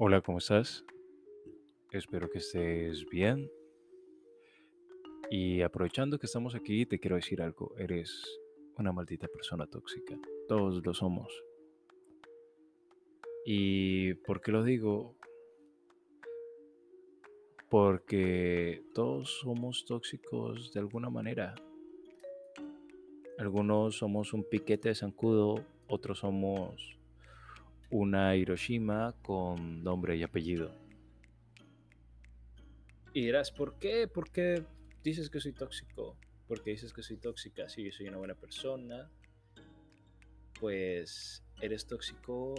Hola, ¿cómo estás? Espero que estés bien. Y aprovechando que estamos aquí, te quiero decir algo. Eres una maldita persona tóxica. Todos lo somos. ¿Y por qué lo digo? Porque todos somos tóxicos de alguna manera. Algunos somos un piquete de zancudo, otros somos una Hiroshima con nombre y apellido. Y dirás, ¿por qué? ¿Por qué dices que soy tóxico? ¿Por qué dices que soy tóxica? Si yo soy una buena persona, pues eres tóxico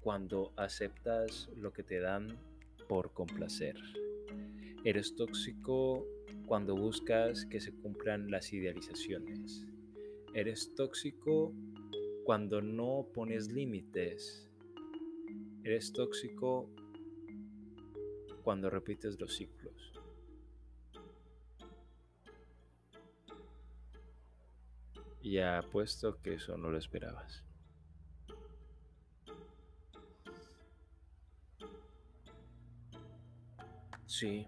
cuando aceptas lo que te dan por complacer. Eres tóxico cuando buscas que se cumplan las idealizaciones. Eres tóxico cuando no pones límites. Eres tóxico cuando repites los ciclos. Y apuesto que eso no lo esperabas. Sí,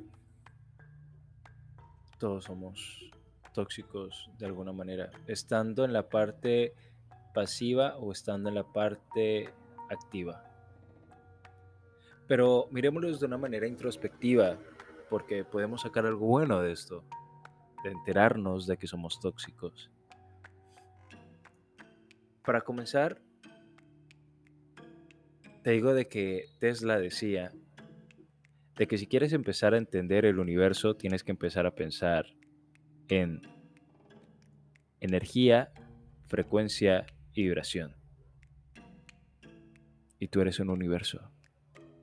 todos somos tóxicos de alguna manera, estando en la parte pasiva o estando en la parte activa. Pero miremoslo de una manera introspectiva, porque podemos sacar algo bueno de esto, de enterarnos de que somos tóxicos. Para comenzar, te digo de que Tesla decía de que si quieres empezar a entender el universo, tienes que empezar a pensar en energía, frecuencia y vibración. Y tú eres un universo.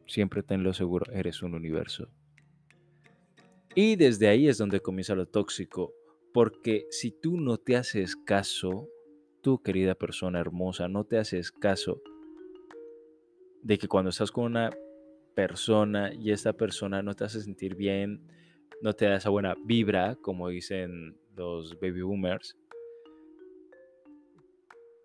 Siempre tenlo seguro, eres un universo. Y desde ahí es donde comienza lo tóxico, porque si tú no te haces caso, tú querida persona hermosa, no te haces caso de que cuando estás con una persona y esta persona no te hace sentir bien, no te da esa buena vibra, como dicen los baby boomers,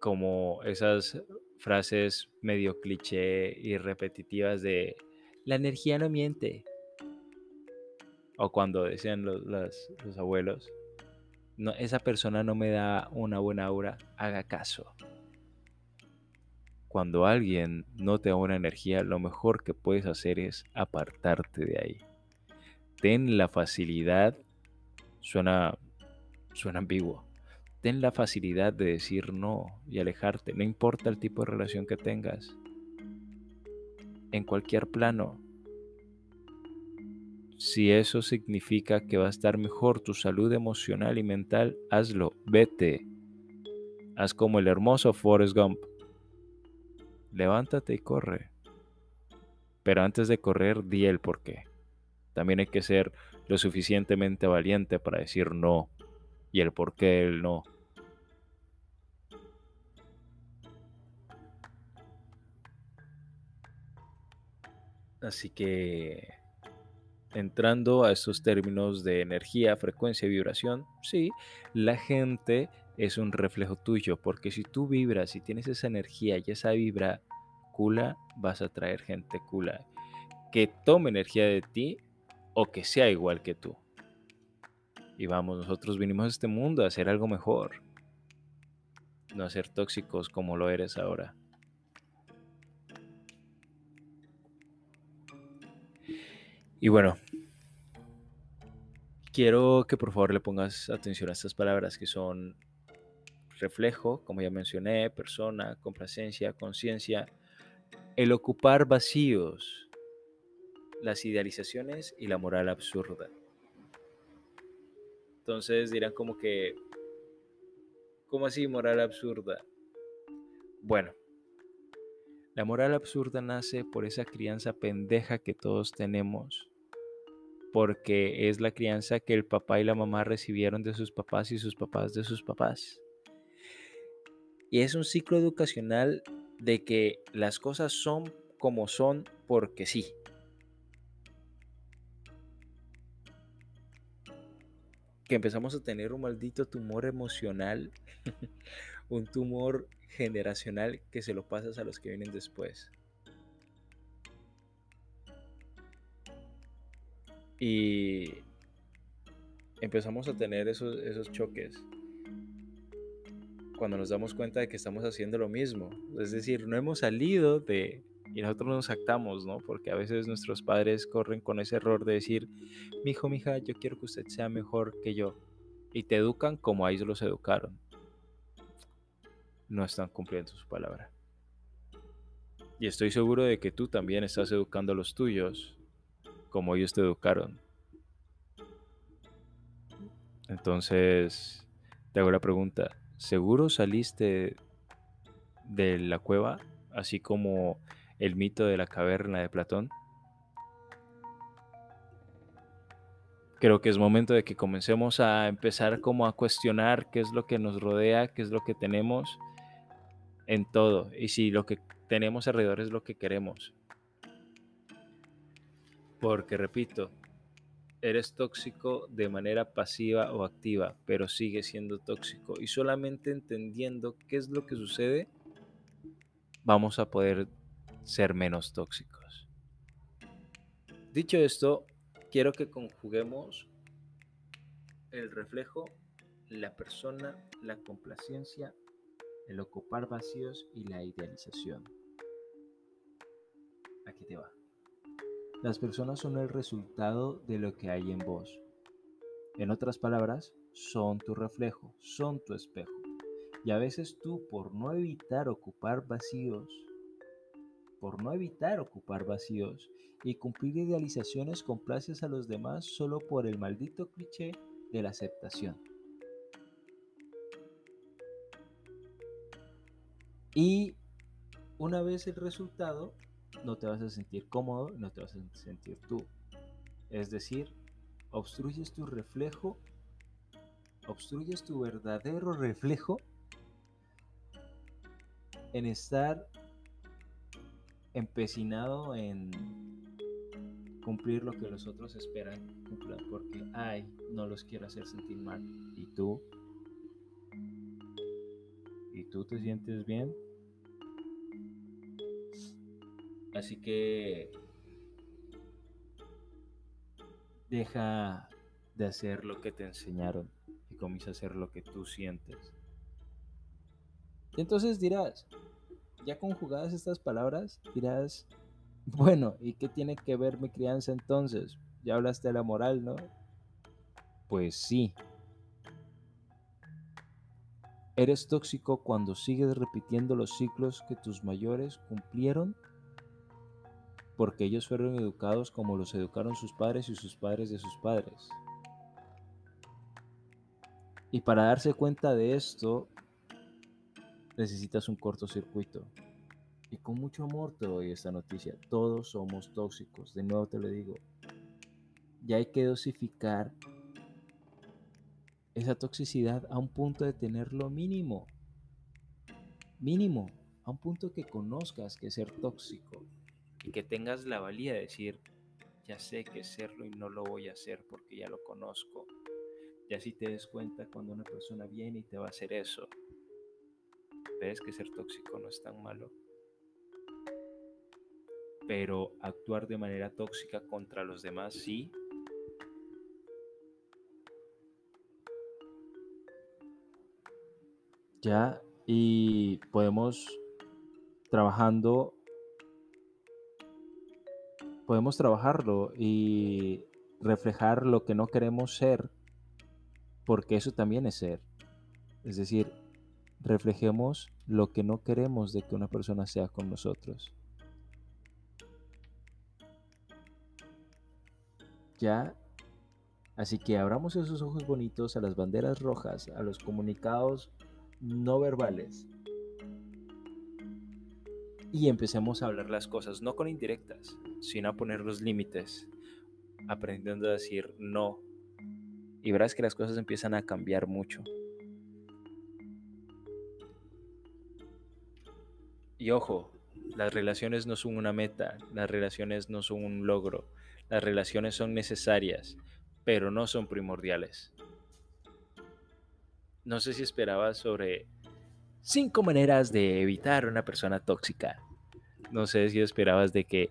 como esas frases medio cliché y repetitivas de la energía no miente. O cuando decían los, los abuelos, no, esa persona no me da una buena aura, haga caso cuando alguien no te da una energía, lo mejor que puedes hacer es apartarte de ahí. Ten la facilidad, suena, suena ambiguo, ten la facilidad de decir no y alejarte, no importa el tipo de relación que tengas, en cualquier plano. Si eso significa que va a estar mejor tu salud emocional y mental, hazlo, vete. Haz como el hermoso Forrest Gump levántate y corre. Pero antes de correr, di el por qué. También hay que ser lo suficientemente valiente para decir no y el por qué el no. Así que entrando a estos términos de energía, frecuencia y vibración, sí, la gente es un reflejo tuyo, porque si tú vibras y tienes esa energía y esa vibra cula, vas a traer gente cula que tome energía de ti o que sea igual que tú. Y vamos, nosotros vinimos a este mundo a hacer algo mejor, no a ser tóxicos como lo eres ahora. Y bueno, quiero que por favor le pongas atención a estas palabras que son reflejo, como ya mencioné, persona, complacencia, conciencia, el ocupar vacíos, las idealizaciones y la moral absurda. Entonces dirán como que, ¿cómo así moral absurda? Bueno, la moral absurda nace por esa crianza pendeja que todos tenemos, porque es la crianza que el papá y la mamá recibieron de sus papás y sus papás de sus papás. Y es un ciclo educacional de que las cosas son como son porque sí. Que empezamos a tener un maldito tumor emocional, un tumor generacional que se lo pasas a los que vienen después. Y empezamos a tener esos, esos choques cuando nos damos cuenta de que estamos haciendo lo mismo. Es decir, no hemos salido de... Y nosotros nos actamos, ¿no? Porque a veces nuestros padres corren con ese error de decir, mi hijo, mi hija, yo quiero que usted sea mejor que yo. Y te educan como a ellos los educaron. No están cumpliendo su palabra. Y estoy seguro de que tú también estás educando a los tuyos como ellos te educaron. Entonces, te hago la pregunta, ¿seguro saliste de la cueva, así como el mito de la caverna de Platón? Creo que es momento de que comencemos a empezar como a cuestionar qué es lo que nos rodea, qué es lo que tenemos en todo y si lo que tenemos alrededor es lo que queremos. Porque repito, eres tóxico de manera pasiva o activa, pero sigue siendo tóxico. Y solamente entendiendo qué es lo que sucede, vamos a poder ser menos tóxicos. Dicho esto, quiero que conjuguemos el reflejo, la persona, la complacencia, el ocupar vacíos y la idealización. Aquí te va. Las personas son el resultado de lo que hay en vos. En otras palabras, son tu reflejo, son tu espejo. Y a veces tú, por no evitar ocupar vacíos, por no evitar ocupar vacíos y cumplir idealizaciones, complaces a los demás solo por el maldito cliché de la aceptación. Y una vez el resultado, no te vas a sentir cómodo, no te vas a sentir tú. Es decir, obstruyes tu reflejo, obstruyes tu verdadero reflejo en estar empecinado en cumplir lo que los otros esperan porque, ay, no los quiero hacer sentir mal. ¿Y tú? ¿Y tú te sientes bien? Así que deja de hacer lo que te enseñaron y comienza a hacer lo que tú sientes. Y entonces dirás, ya conjugadas estas palabras, dirás, bueno, ¿y qué tiene que ver mi crianza entonces? Ya hablaste de la moral, ¿no? Pues sí. Eres tóxico cuando sigues repitiendo los ciclos que tus mayores cumplieron porque ellos fueron educados como los educaron sus padres y sus padres de sus padres. Y para darse cuenta de esto, necesitas un cortocircuito. Y con mucho amor te doy esta noticia. Todos somos tóxicos. De nuevo te lo digo. Ya hay que dosificar esa toxicidad a un punto de tenerlo mínimo. Mínimo. A un punto que conozcas que ser tóxico y que tengas la valía de decir, ya sé que serlo y no lo voy a hacer porque ya lo conozco. Ya si te des cuenta cuando una persona viene y te va a hacer eso, ves que ser tóxico no es tan malo. Pero actuar de manera tóxica contra los demás sí. Ya, y podemos trabajando podemos trabajarlo y reflejar lo que no queremos ser, porque eso también es ser. Es decir, reflejemos lo que no queremos de que una persona sea con nosotros. Ya, así que abramos esos ojos bonitos a las banderas rojas, a los comunicados no verbales y empecemos a hablar las cosas, no con indirectas, sino a poner los límites, aprendiendo a decir no. Y verás que las cosas empiezan a cambiar mucho. Y ojo, las relaciones no son una meta, las relaciones no son un logro, las relaciones son necesarias, pero no son primordiales. No sé si esperabas sobre cinco maneras de evitar una persona tóxica. No sé si esperabas de que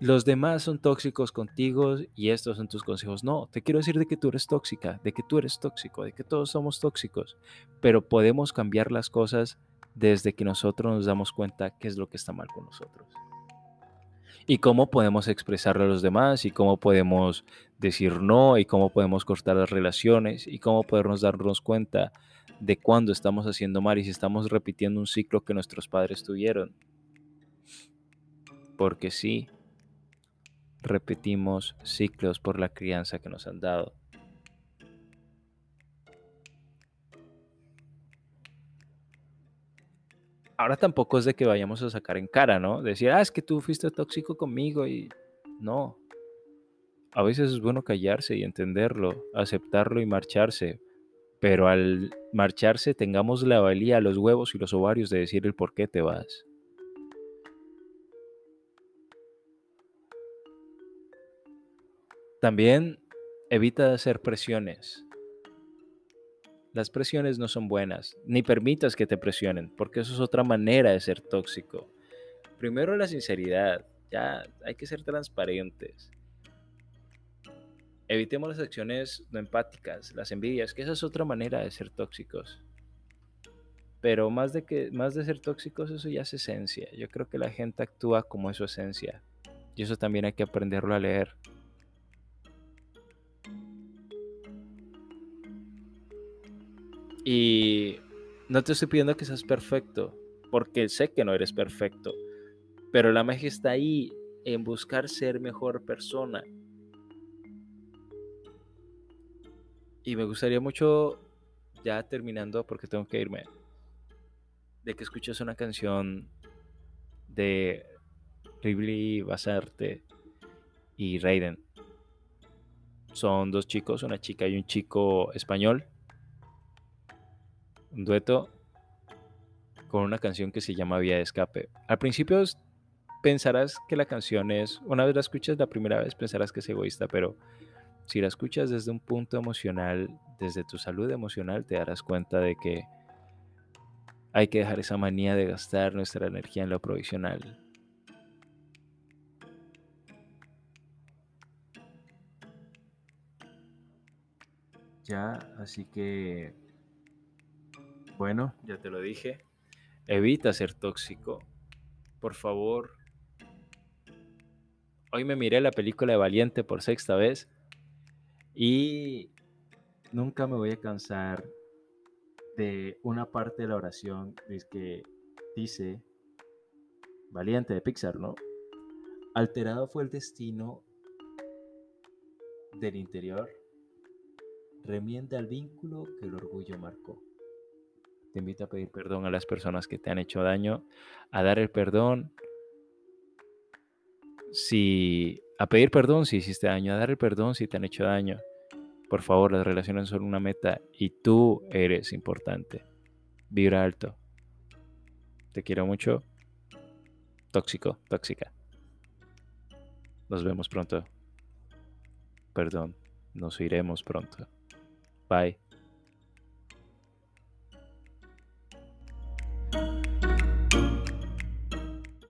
los demás son tóxicos contigo y estos son tus consejos. No, te quiero decir de que tú eres tóxica, de que tú eres tóxico, de que todos somos tóxicos, pero podemos cambiar las cosas desde que nosotros nos damos cuenta qué es lo que está mal con nosotros. Y cómo podemos expresarlo a los demás y cómo podemos decir no y cómo podemos cortar las relaciones y cómo podernos darnos cuenta de cuándo estamos haciendo mal y si estamos repitiendo un ciclo que nuestros padres tuvieron. Porque sí, repetimos ciclos por la crianza que nos han dado. Ahora tampoco es de que vayamos a sacar en cara, ¿no? Decir, ah, es que tú fuiste tóxico conmigo y no. A veces es bueno callarse y entenderlo, aceptarlo y marcharse. Pero al marcharse tengamos la valía, los huevos y los ovarios de decir el por qué te vas. También evita hacer presiones. Las presiones no son buenas, ni permitas que te presionen, porque eso es otra manera de ser tóxico. Primero la sinceridad, ya hay que ser transparentes. Evitemos las acciones no empáticas, las envidias, que esa es otra manera de ser tóxicos. Pero más de que más de ser tóxicos, eso ya es esencia. Yo creo que la gente actúa como es su esencia. Y eso también hay que aprenderlo a leer. Y no te estoy pidiendo que seas perfecto, porque sé que no eres perfecto, pero la magia está ahí en buscar ser mejor persona. Y me gustaría mucho, ya terminando, porque tengo que irme, de que escuches una canción de Ribli Basarte y Raiden. Son dos chicos, una chica y un chico español un dueto con una canción que se llama Vía de Escape. Al principio pensarás que la canción es, una vez la escuchas la primera vez, pensarás que es egoísta, pero si la escuchas desde un punto emocional, desde tu salud emocional, te darás cuenta de que hay que dejar esa manía de gastar nuestra energía en lo provisional. Ya, así que bueno, ya te lo dije. Evita ser tóxico. Por favor. Hoy me miré la película de Valiente por sexta vez. Y nunca me voy a cansar de una parte de la oración que dice Valiente de Pixar, ¿no? Alterado fue el destino del interior, remienda el vínculo que el orgullo marcó. Te invito a pedir perdón a las personas que te han hecho daño, a dar el perdón. Si a pedir perdón si hiciste daño, a dar el perdón si te han hecho daño. Por favor, las relaciones son una meta y tú eres importante. Vibra alto. Te quiero mucho. Tóxico, tóxica. Nos vemos pronto. Perdón, nos iremos pronto. Bye.